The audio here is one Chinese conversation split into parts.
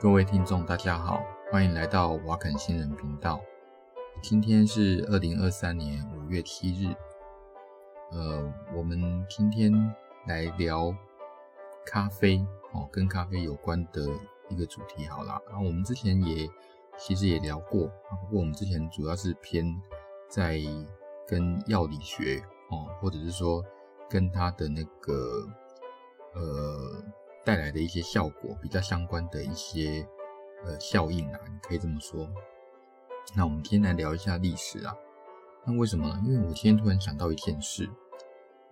各位听众，大家好，欢迎来到瓦肯新人频道。今天是二零二三年五月七日，呃，我们今天来聊咖啡哦，跟咖啡有关的一个主题，好啦。然后我们之前也其实也聊过，不过我们之前主要是偏在跟药理学哦，或者是说跟它的那个呃。带来的一些效果比较相关的一些呃效应啊，你可以这么说。那我们今天来聊一下历史啊。那为什么呢？因为我今天突然想到一件事。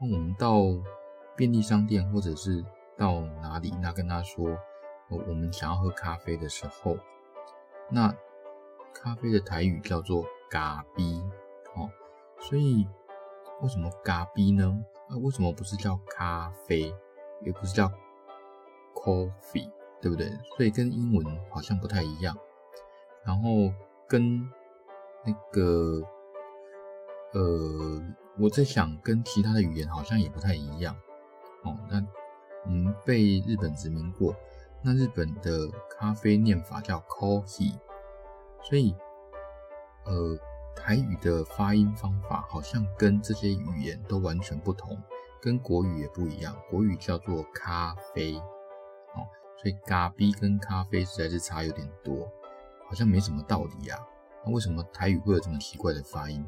那我们到便利商店或者是到哪里，那跟他说，我们想要喝咖啡的时候，那咖啡的台语叫做咖啡哦。所以为什么咖啡呢？那为什么不是叫咖啡，也不是叫？Coffee，对不对？所以跟英文好像不太一样，然后跟那个呃，我在想跟其他的语言好像也不太一样哦。那我们被日本殖民过，那日本的咖啡念法叫 Coffee，所以呃，台语的发音方法好像跟这些语言都完全不同，跟国语也不一样，国语叫做咖啡。所以咖啡跟咖啡实在是差有点多，好像没什么道理啊。那为什么台语会有这么奇怪的发音？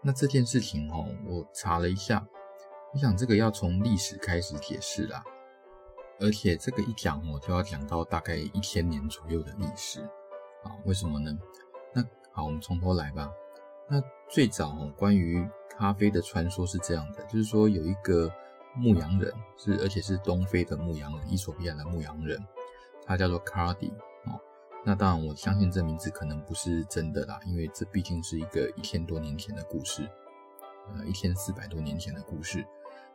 那这件事情哦，我查了一下，我想这个要从历史开始解释啦。而且这个一讲哦，就要讲到大概一千年左右的历史啊。为什么呢？那好，我们从头来吧。那最早哦，关于咖啡的传说是这样的，就是说有一个。牧羊人是，而且是东非的牧羊人，伊索比亚的牧羊人，他叫做卡迪哦。那当然，我相信这名字可能不是真的啦，因为这毕竟是一个一千多年前的故事，呃，一千四百多年前的故事。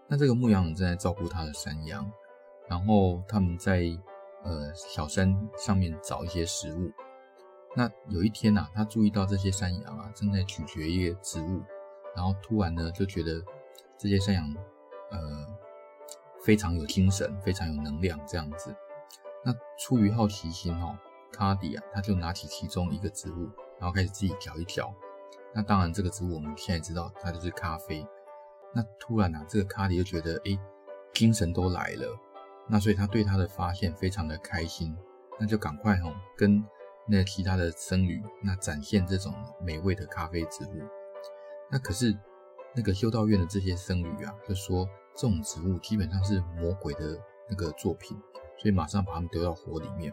那这个牧羊人正在照顾他的山羊，然后他们在呃小山上面找一些食物。那有一天呐、啊，他注意到这些山羊啊正在咀嚼一些植物，然后突然呢就觉得这些山羊。呃，非常有精神，非常有能量，这样子。那出于好奇心哦，卡迪啊，他就拿起其中一个植物，然后开始自己嚼一嚼。那当然，这个植物我们现在知道，它就是咖啡。那突然啊，这个卡迪就觉得，诶，精神都来了。那所以他对他的发现非常的开心，那就赶快哦，跟那其他的僧侣那展现这种美味的咖啡植物。那可是那个修道院的这些僧侣啊，就说。这种植物基本上是魔鬼的那个作品，所以马上把它们丢到火里面。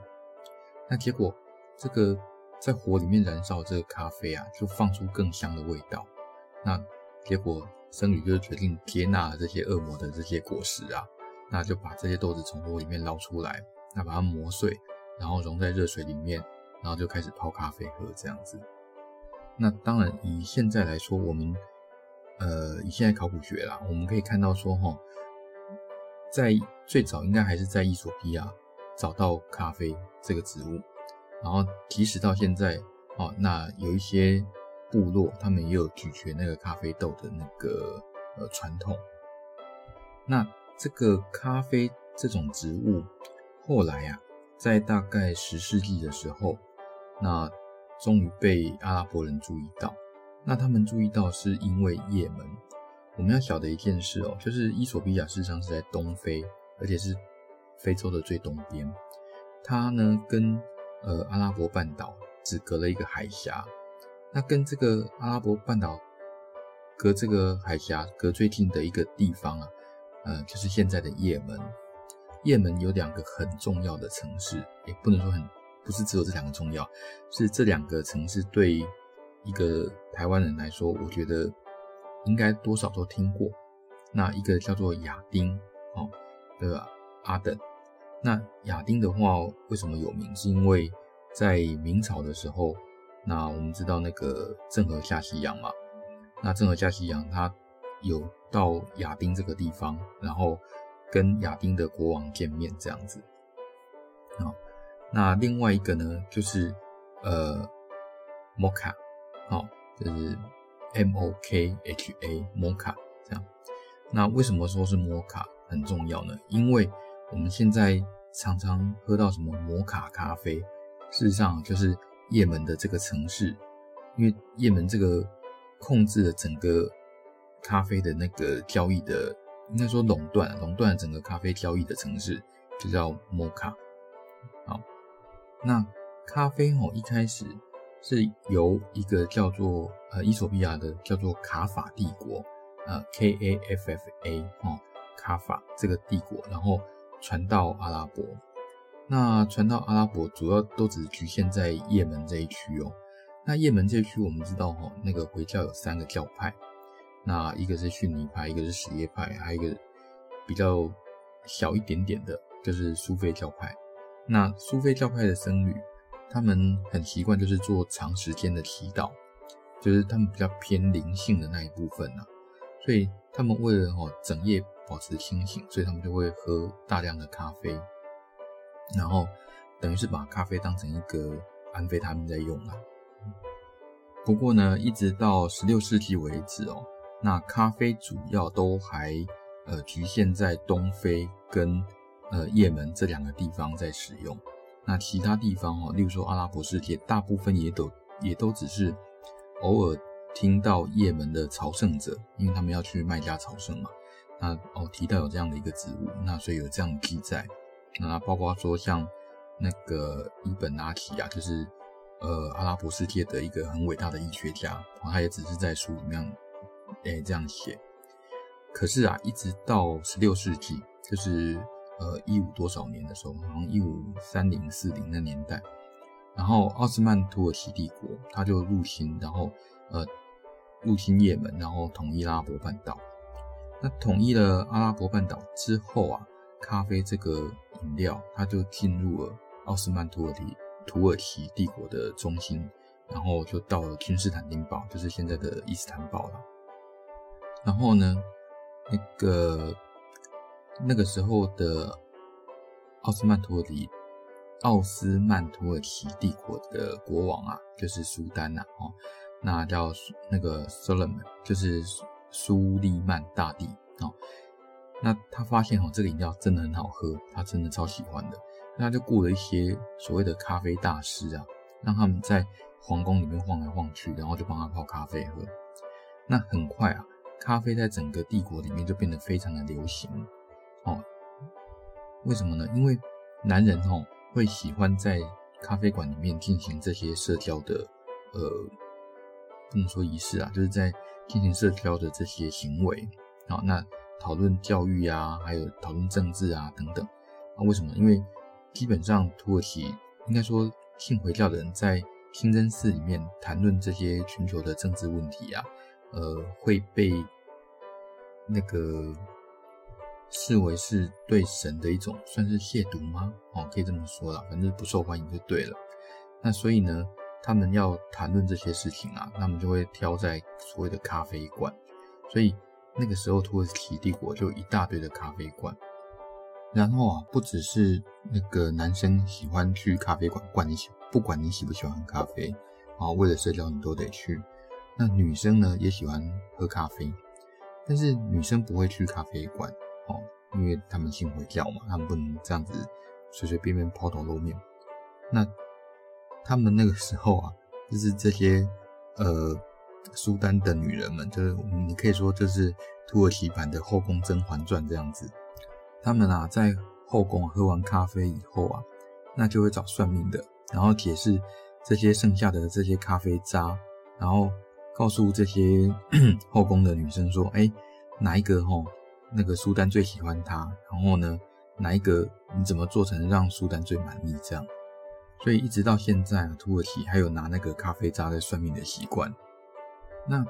那结果，这个在火里面燃烧这个咖啡啊，就放出更香的味道。那结果，僧侣就决定接纳了这些恶魔的这些果实啊，那就把这些豆子从火里面捞出来，那把它磨碎，然后溶在热水里面，然后就开始泡咖啡喝这样子。那当然，以现在来说，我们。呃，以现在考古学啦，我们可以看到说，哈，在最早应该还是在伊索比亚找到咖啡这个植物，然后即使到现在，哦，那有一些部落他们也有咀嚼那个咖啡豆的那个呃传统。那这个咖啡这种植物，后来啊，在大概十世纪的时候，那终于被阿拉伯人注意到。那他们注意到是因为也门，我们要晓得一件事哦，就是伊索比亚事实上是在东非，而且是非洲的最东边。它呢跟呃阿拉伯半岛只隔了一个海峡，那跟这个阿拉伯半岛隔这个海峡隔最近的一个地方啊，呃就是现在的也门。也门有两个很重要的城市，也不能说很，不是只有这两个重要，是这两个城市对。一个台湾人来说，我觉得应该多少都听过。那一个叫做亚丁哦的阿等。那亚丁的话，为什么有名？是因为在明朝的时候，那我们知道那个郑和下西洋嘛。那郑和下西洋，他有到亚丁这个地方，然后跟亚丁的国王见面这样子。哦，那另外一个呢，就是呃，摩卡。好，就是 M O K H A 摩卡这样。那为什么说是摩卡很重要呢？因为我们现在常常喝到什么摩卡咖啡，事实上就是也门的这个城市，因为也门这个控制了整个咖啡的那个交易的，应该说垄断，垄断整个咖啡交易的城市，就叫摩卡。好，那咖啡哦，一开始是由一个叫做呃伊索比亚的叫做卡法帝国，呃 K A F F A 哦，卡法这个帝国，然后传到阿拉伯。那传到阿拉伯，主要都只局限在也门这一区哦。那也门这一区，我们知道哦，那个回教有三个教派，那一个是逊尼派，一个是什叶派，还有一个比较小一点点的，就是苏菲教派。那苏菲教派的僧侣，他们很习惯就是做长时间的祈祷，就是他们比较偏灵性的那一部分呐、啊。所以他们为了哦整夜保持清醒，所以他们就会喝大量的咖啡，然后等于是把咖啡当成一个安非他命在用啊。不过呢，一直到十六世纪为止哦，那咖啡主要都还呃局限在东非跟。呃，也门这两个地方在使用，那其他地方哦，例如说阿拉伯世界，大部分也都也都只是偶尔听到也门的朝圣者，因为他们要去麦加朝圣嘛。那哦提到有这样的一个植物，那所以有这样的记载。那包括说像那个伊本拉提啊，就是呃阿拉伯世界的一个很伟大的医学家，他也只是在书里面诶这样写。可是啊，一直到十六世纪，就是。呃，一五多少年的时候，好像一五三零四零那年代，然后奥斯曼土耳其帝国他就入侵，然后呃入侵也门，然后统一阿拉伯半岛。那统一了阿拉伯半岛之后啊，咖啡这个饮料，它就进入了奥斯曼土耳其土耳其帝国的中心，然后就到了君士坦丁堡，就是现在的伊斯坦堡了。然后呢，那个。那个时候的奥斯曼土耳其奥斯曼土耳其帝国的国王啊，就是苏丹呐，哦，那叫那个 Solomon，就是苏利曼大帝哦。那他发现哦，这个饮料真的很好喝，他真的超喜欢的，那他就雇了一些所谓的咖啡大师啊，让他们在皇宫里面晃来晃去，然后就帮他泡咖啡喝。那很快啊，咖啡在整个帝国里面就变得非常的流行。哦，为什么呢？因为男人哦会喜欢在咖啡馆里面进行这些社交的，呃，不能说仪式啊，就是在进行社交的这些行为。好，那讨论教育啊，还有讨论政治啊等等。啊，为什么？因为基本上土耳其应该说信回教的人在清真寺里面谈论这些全球的政治问题啊，呃，会被那个。视为是对神的一种算是亵渎吗？哦，可以这么说啦，反正不受欢迎就对了。那所以呢，他们要谈论这些事情啊，他们就会挑在所谓的咖啡馆。所以那个时候土耳其帝国就一大堆的咖啡馆。然后啊，不只是那个男生喜欢去咖啡馆，管你喜不管你喜不喜欢喝咖啡，啊，为了社交你都得去。那女生呢也喜欢喝咖啡，但是女生不会去咖啡馆。哦，因为他们信回教嘛，他们不能这样子随随便便抛头露面。那他们那个时候啊，就是这些呃苏丹的女人们，就是你可以说就是土耳其版的后宫甄嬛传这样子。他们啊，在后宫喝完咖啡以后啊，那就会找算命的，然后解释这些剩下的这些咖啡渣，然后告诉这些 后宫的女生说，哎，哪一个吼？那个苏丹最喜欢他，然后呢，哪一个你怎么做成让苏丹最满意？这样，所以一直到现在啊，土耳其还有拿那个咖啡渣在算命的习惯。那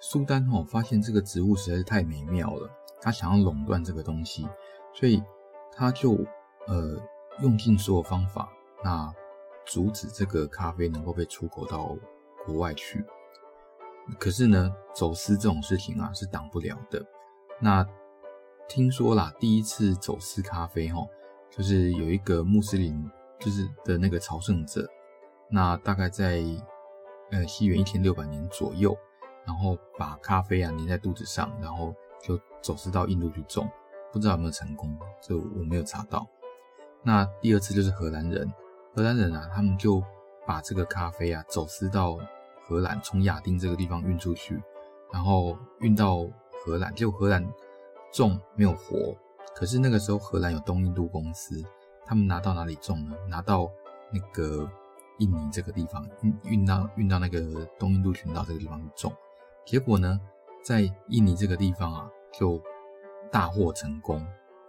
苏丹哦，发现这个植物实在是太美妙了，他想要垄断这个东西，所以他就呃用尽所有方法，那阻止这个咖啡能够被出口到国外去。可是呢，走私这种事情啊是挡不了的。那听说啦，第一次走私咖啡，哈，就是有一个穆斯林，就是的那个朝圣者，那大概在呃西元一千六百年左右，然后把咖啡啊粘在肚子上，然后就走私到印度去种，不知道有没有成功，这我没有查到。那第二次就是荷兰人，荷兰人啊，他们就把这个咖啡啊走私到荷兰，从亚丁这个地方运出去，然后运到荷兰，就荷兰种没有活，可是那个时候荷兰有东印度公司，他们拿到哪里种呢？拿到那个印尼这个地方运运到运到那个东印度群岛这个地方种，结果呢，在印尼这个地方啊就大获成功，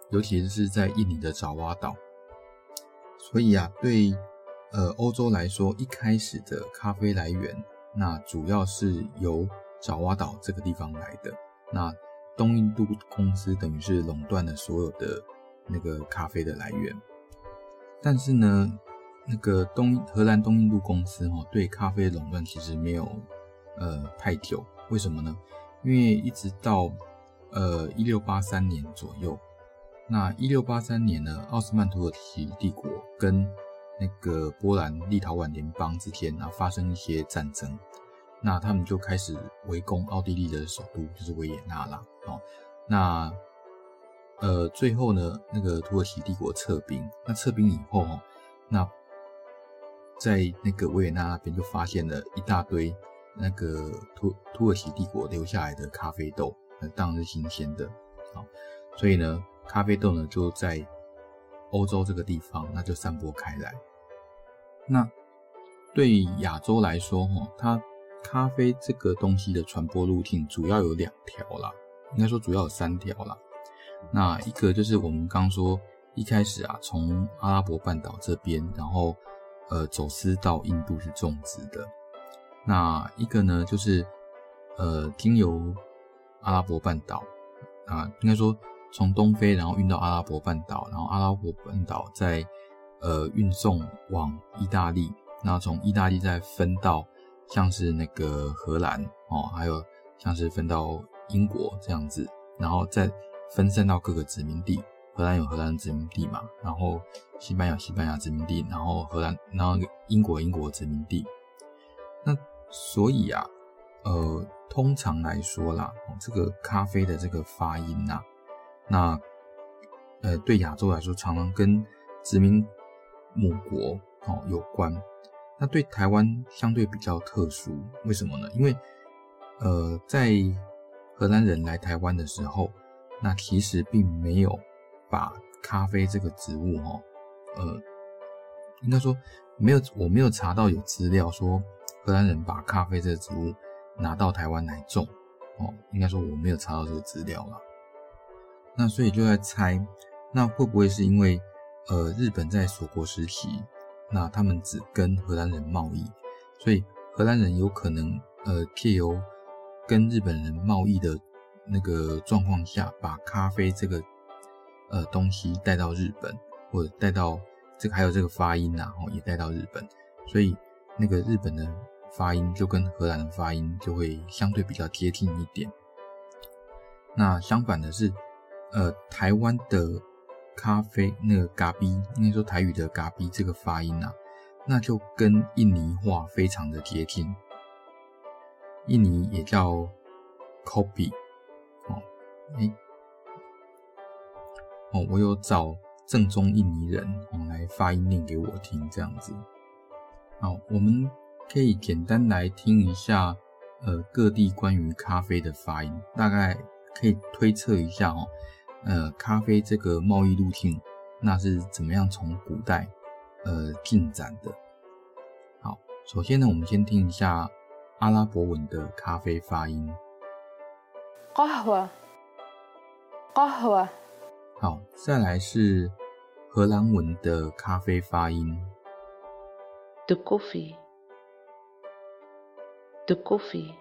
尤其是在印尼的爪哇岛。所以啊，对呃欧洲来说，一开始的咖啡来源，那主要是由爪哇岛这个地方来的。那东印度公司等于是垄断了所有的那个咖啡的来源。但是呢，那个东荷兰东印度公司哈，对咖啡垄断其实没有呃太久。为什么呢？因为一直到呃一六八三年左右。那一六八三年呢，奥斯曼土耳其帝国跟那个波兰立陶宛联邦之间啊发生一些战争，那他们就开始围攻奥地利的首都，就是维也纳啦。哦，那呃最后呢，那个土耳其帝国撤兵，那撤兵以后哦，那在那个维也纳那边就发现了一大堆那个土土耳其帝国留下来的咖啡豆，那当然是新鲜的，好，所以呢。咖啡豆呢，就在欧洲这个地方，那就散播开来。那对亚洲来说，哈，它咖啡这个东西的传播路径主要有两条啦，应该说主要有三条啦。那一个就是我们刚说一开始啊，从阿拉伯半岛这边，然后呃走私到印度去种植的。那一个呢，就是呃经由阿拉伯半岛啊，应该说。从东非，然后运到阿拉伯半岛，然后阿拉伯半岛再呃运送往意大利，那从意大利再分到像是那个荷兰哦，还有像是分到英国这样子，然后再分散到各个殖民地。荷兰有荷兰殖民地嘛，然后西班牙西班牙殖民地，然后荷兰，然后英国英国殖民地。那所以啊，呃，通常来说啦，这个咖啡的这个发音呐。那，呃，对亚洲来说，常常跟殖民母国哦有关。那对台湾相对比较特殊，为什么呢？因为，呃，在荷兰人来台湾的时候，那其实并没有把咖啡这个植物哦，呃，应该说没有，我没有查到有资料说荷兰人把咖啡这个植物拿到台湾来种哦。应该说我没有查到这个资料了。那所以就在猜，那会不会是因为，呃，日本在锁国时期，那他们只跟荷兰人贸易，所以荷兰人有可能，呃，借由跟日本人贸易的那个状况下，把咖啡这个，呃，东西带到日本，或者带到这个还有这个发音啊，哦，也带到日本，所以那个日本的发音就跟荷兰的发音就会相对比较接近一点。那相反的是。呃，台湾的咖啡那个咖啡，应该说台语的咖啡这个发音啊，那就跟印尼话非常的接近。印尼也叫 kopi 哦，哎，哦，我有找正宗印尼人哦来发音念给我听，这样子。好，我们可以简单来听一下，呃，各地关于咖啡的发音，大概可以推测一下哦。呃，咖啡这个贸易路径，那是怎么样从古代呃进展的？好，首先呢，我们先听一下阿拉伯文的咖啡发音。Qahwa，Qahwa。好，再来是荷兰文的咖啡发音。De coffee. The coffee.。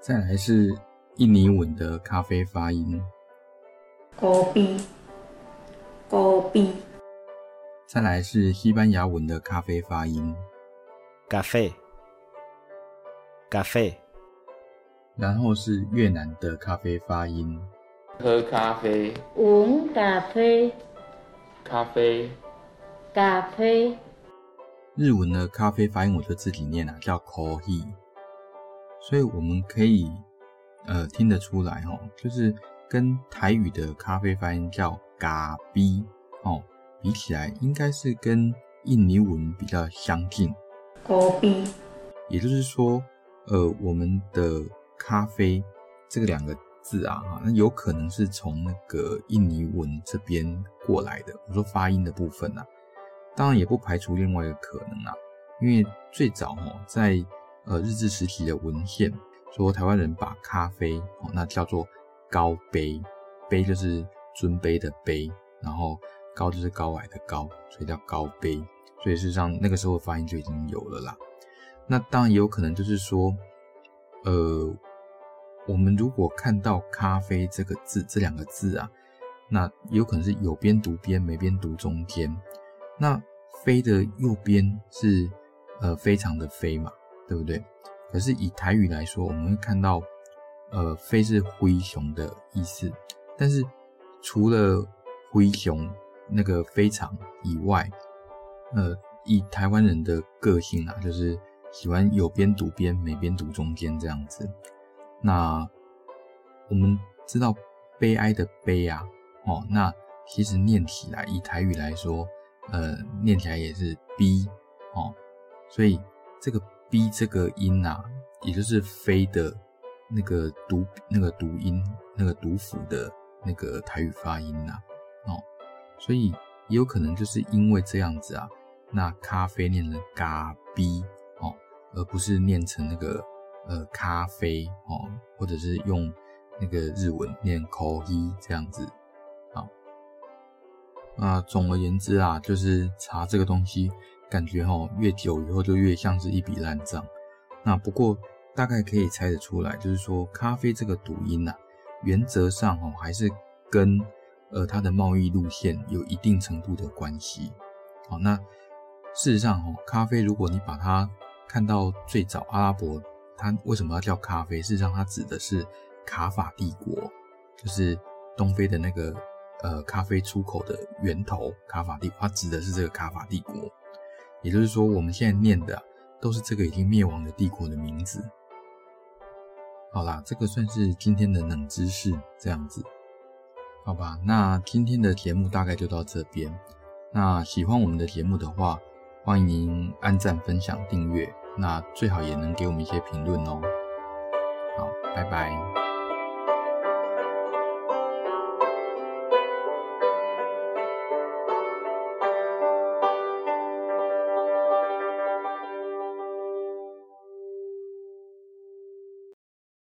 再来是印尼文的咖啡发音。Kopi，Kopi。再来是西班牙文的咖啡发音，Café，Café。然后是越南的咖啡发音，喝咖啡，uống cà phê，咖啡，咖啡。日文的咖啡发音我就自己念了，叫 Kohi。所以我们可以呃听得出来哦，就是。跟台语的咖啡发音叫咖啡哦，比起来应该是跟印尼文比较相近。咖啡，也就是说，呃，我们的咖啡这个两个字啊，哈，那有可能是从那个印尼文这边过来的。我说发音的部分啊，当然也不排除另外一个可能啊，因为最早哦，在呃日治时期的文献说，台湾人把咖啡哦，那叫做高杯，杯就是尊卑的卑，然后高就是高矮的高，所以叫高杯。所以事实上那个时候的发音就已经有了啦。那当然也有可能就是说，呃。我们如果看到“咖啡”这个字，这两个字啊，那有可能是有边读边，没边读中间。那“非”的右边是呃非常的“非”嘛，对不对？可是以台语来说，我们会看到呃“非”是灰熊的意思。但是除了灰熊那个非常以外，呃，以台湾人的个性啊，就是喜欢有边读边，没边读中间这样子。那我们知道悲哀的悲啊，哦，那其实念起来，以台语来说，呃，念起来也是逼哦，所以这个逼这个音啊，也就是飞的那个读那个读音那个读辅的那个台语发音呐，哦，所以也有可能就是因为这样子啊，那咖啡念成咖逼哦，而不是念成那个。呃，咖啡哦，或者是用那个日文念 coffee 这样子，啊。那总而言之啊，就是查这个东西，感觉齁越久以后就越像是一笔烂账。那不过大概可以猜得出来，就是说咖啡这个读音呐，原则上哦还是跟呃它的贸易路线有一定程度的关系。好，那事实上哦，咖啡如果你把它看到最早阿拉伯。它为什么要叫咖啡？事实上，它指的是卡法帝国，就是东非的那个呃咖啡出口的源头。卡法帝，它指的是这个卡法帝国。也就是说，我们现在念的都是这个已经灭亡的帝国的名字。好啦，这个算是今天的冷知识，这样子，好吧？那今天的节目大概就到这边。那喜欢我们的节目的话，欢迎按赞、分享、订阅。那最好也能给我们一些评论哦。好，拜拜。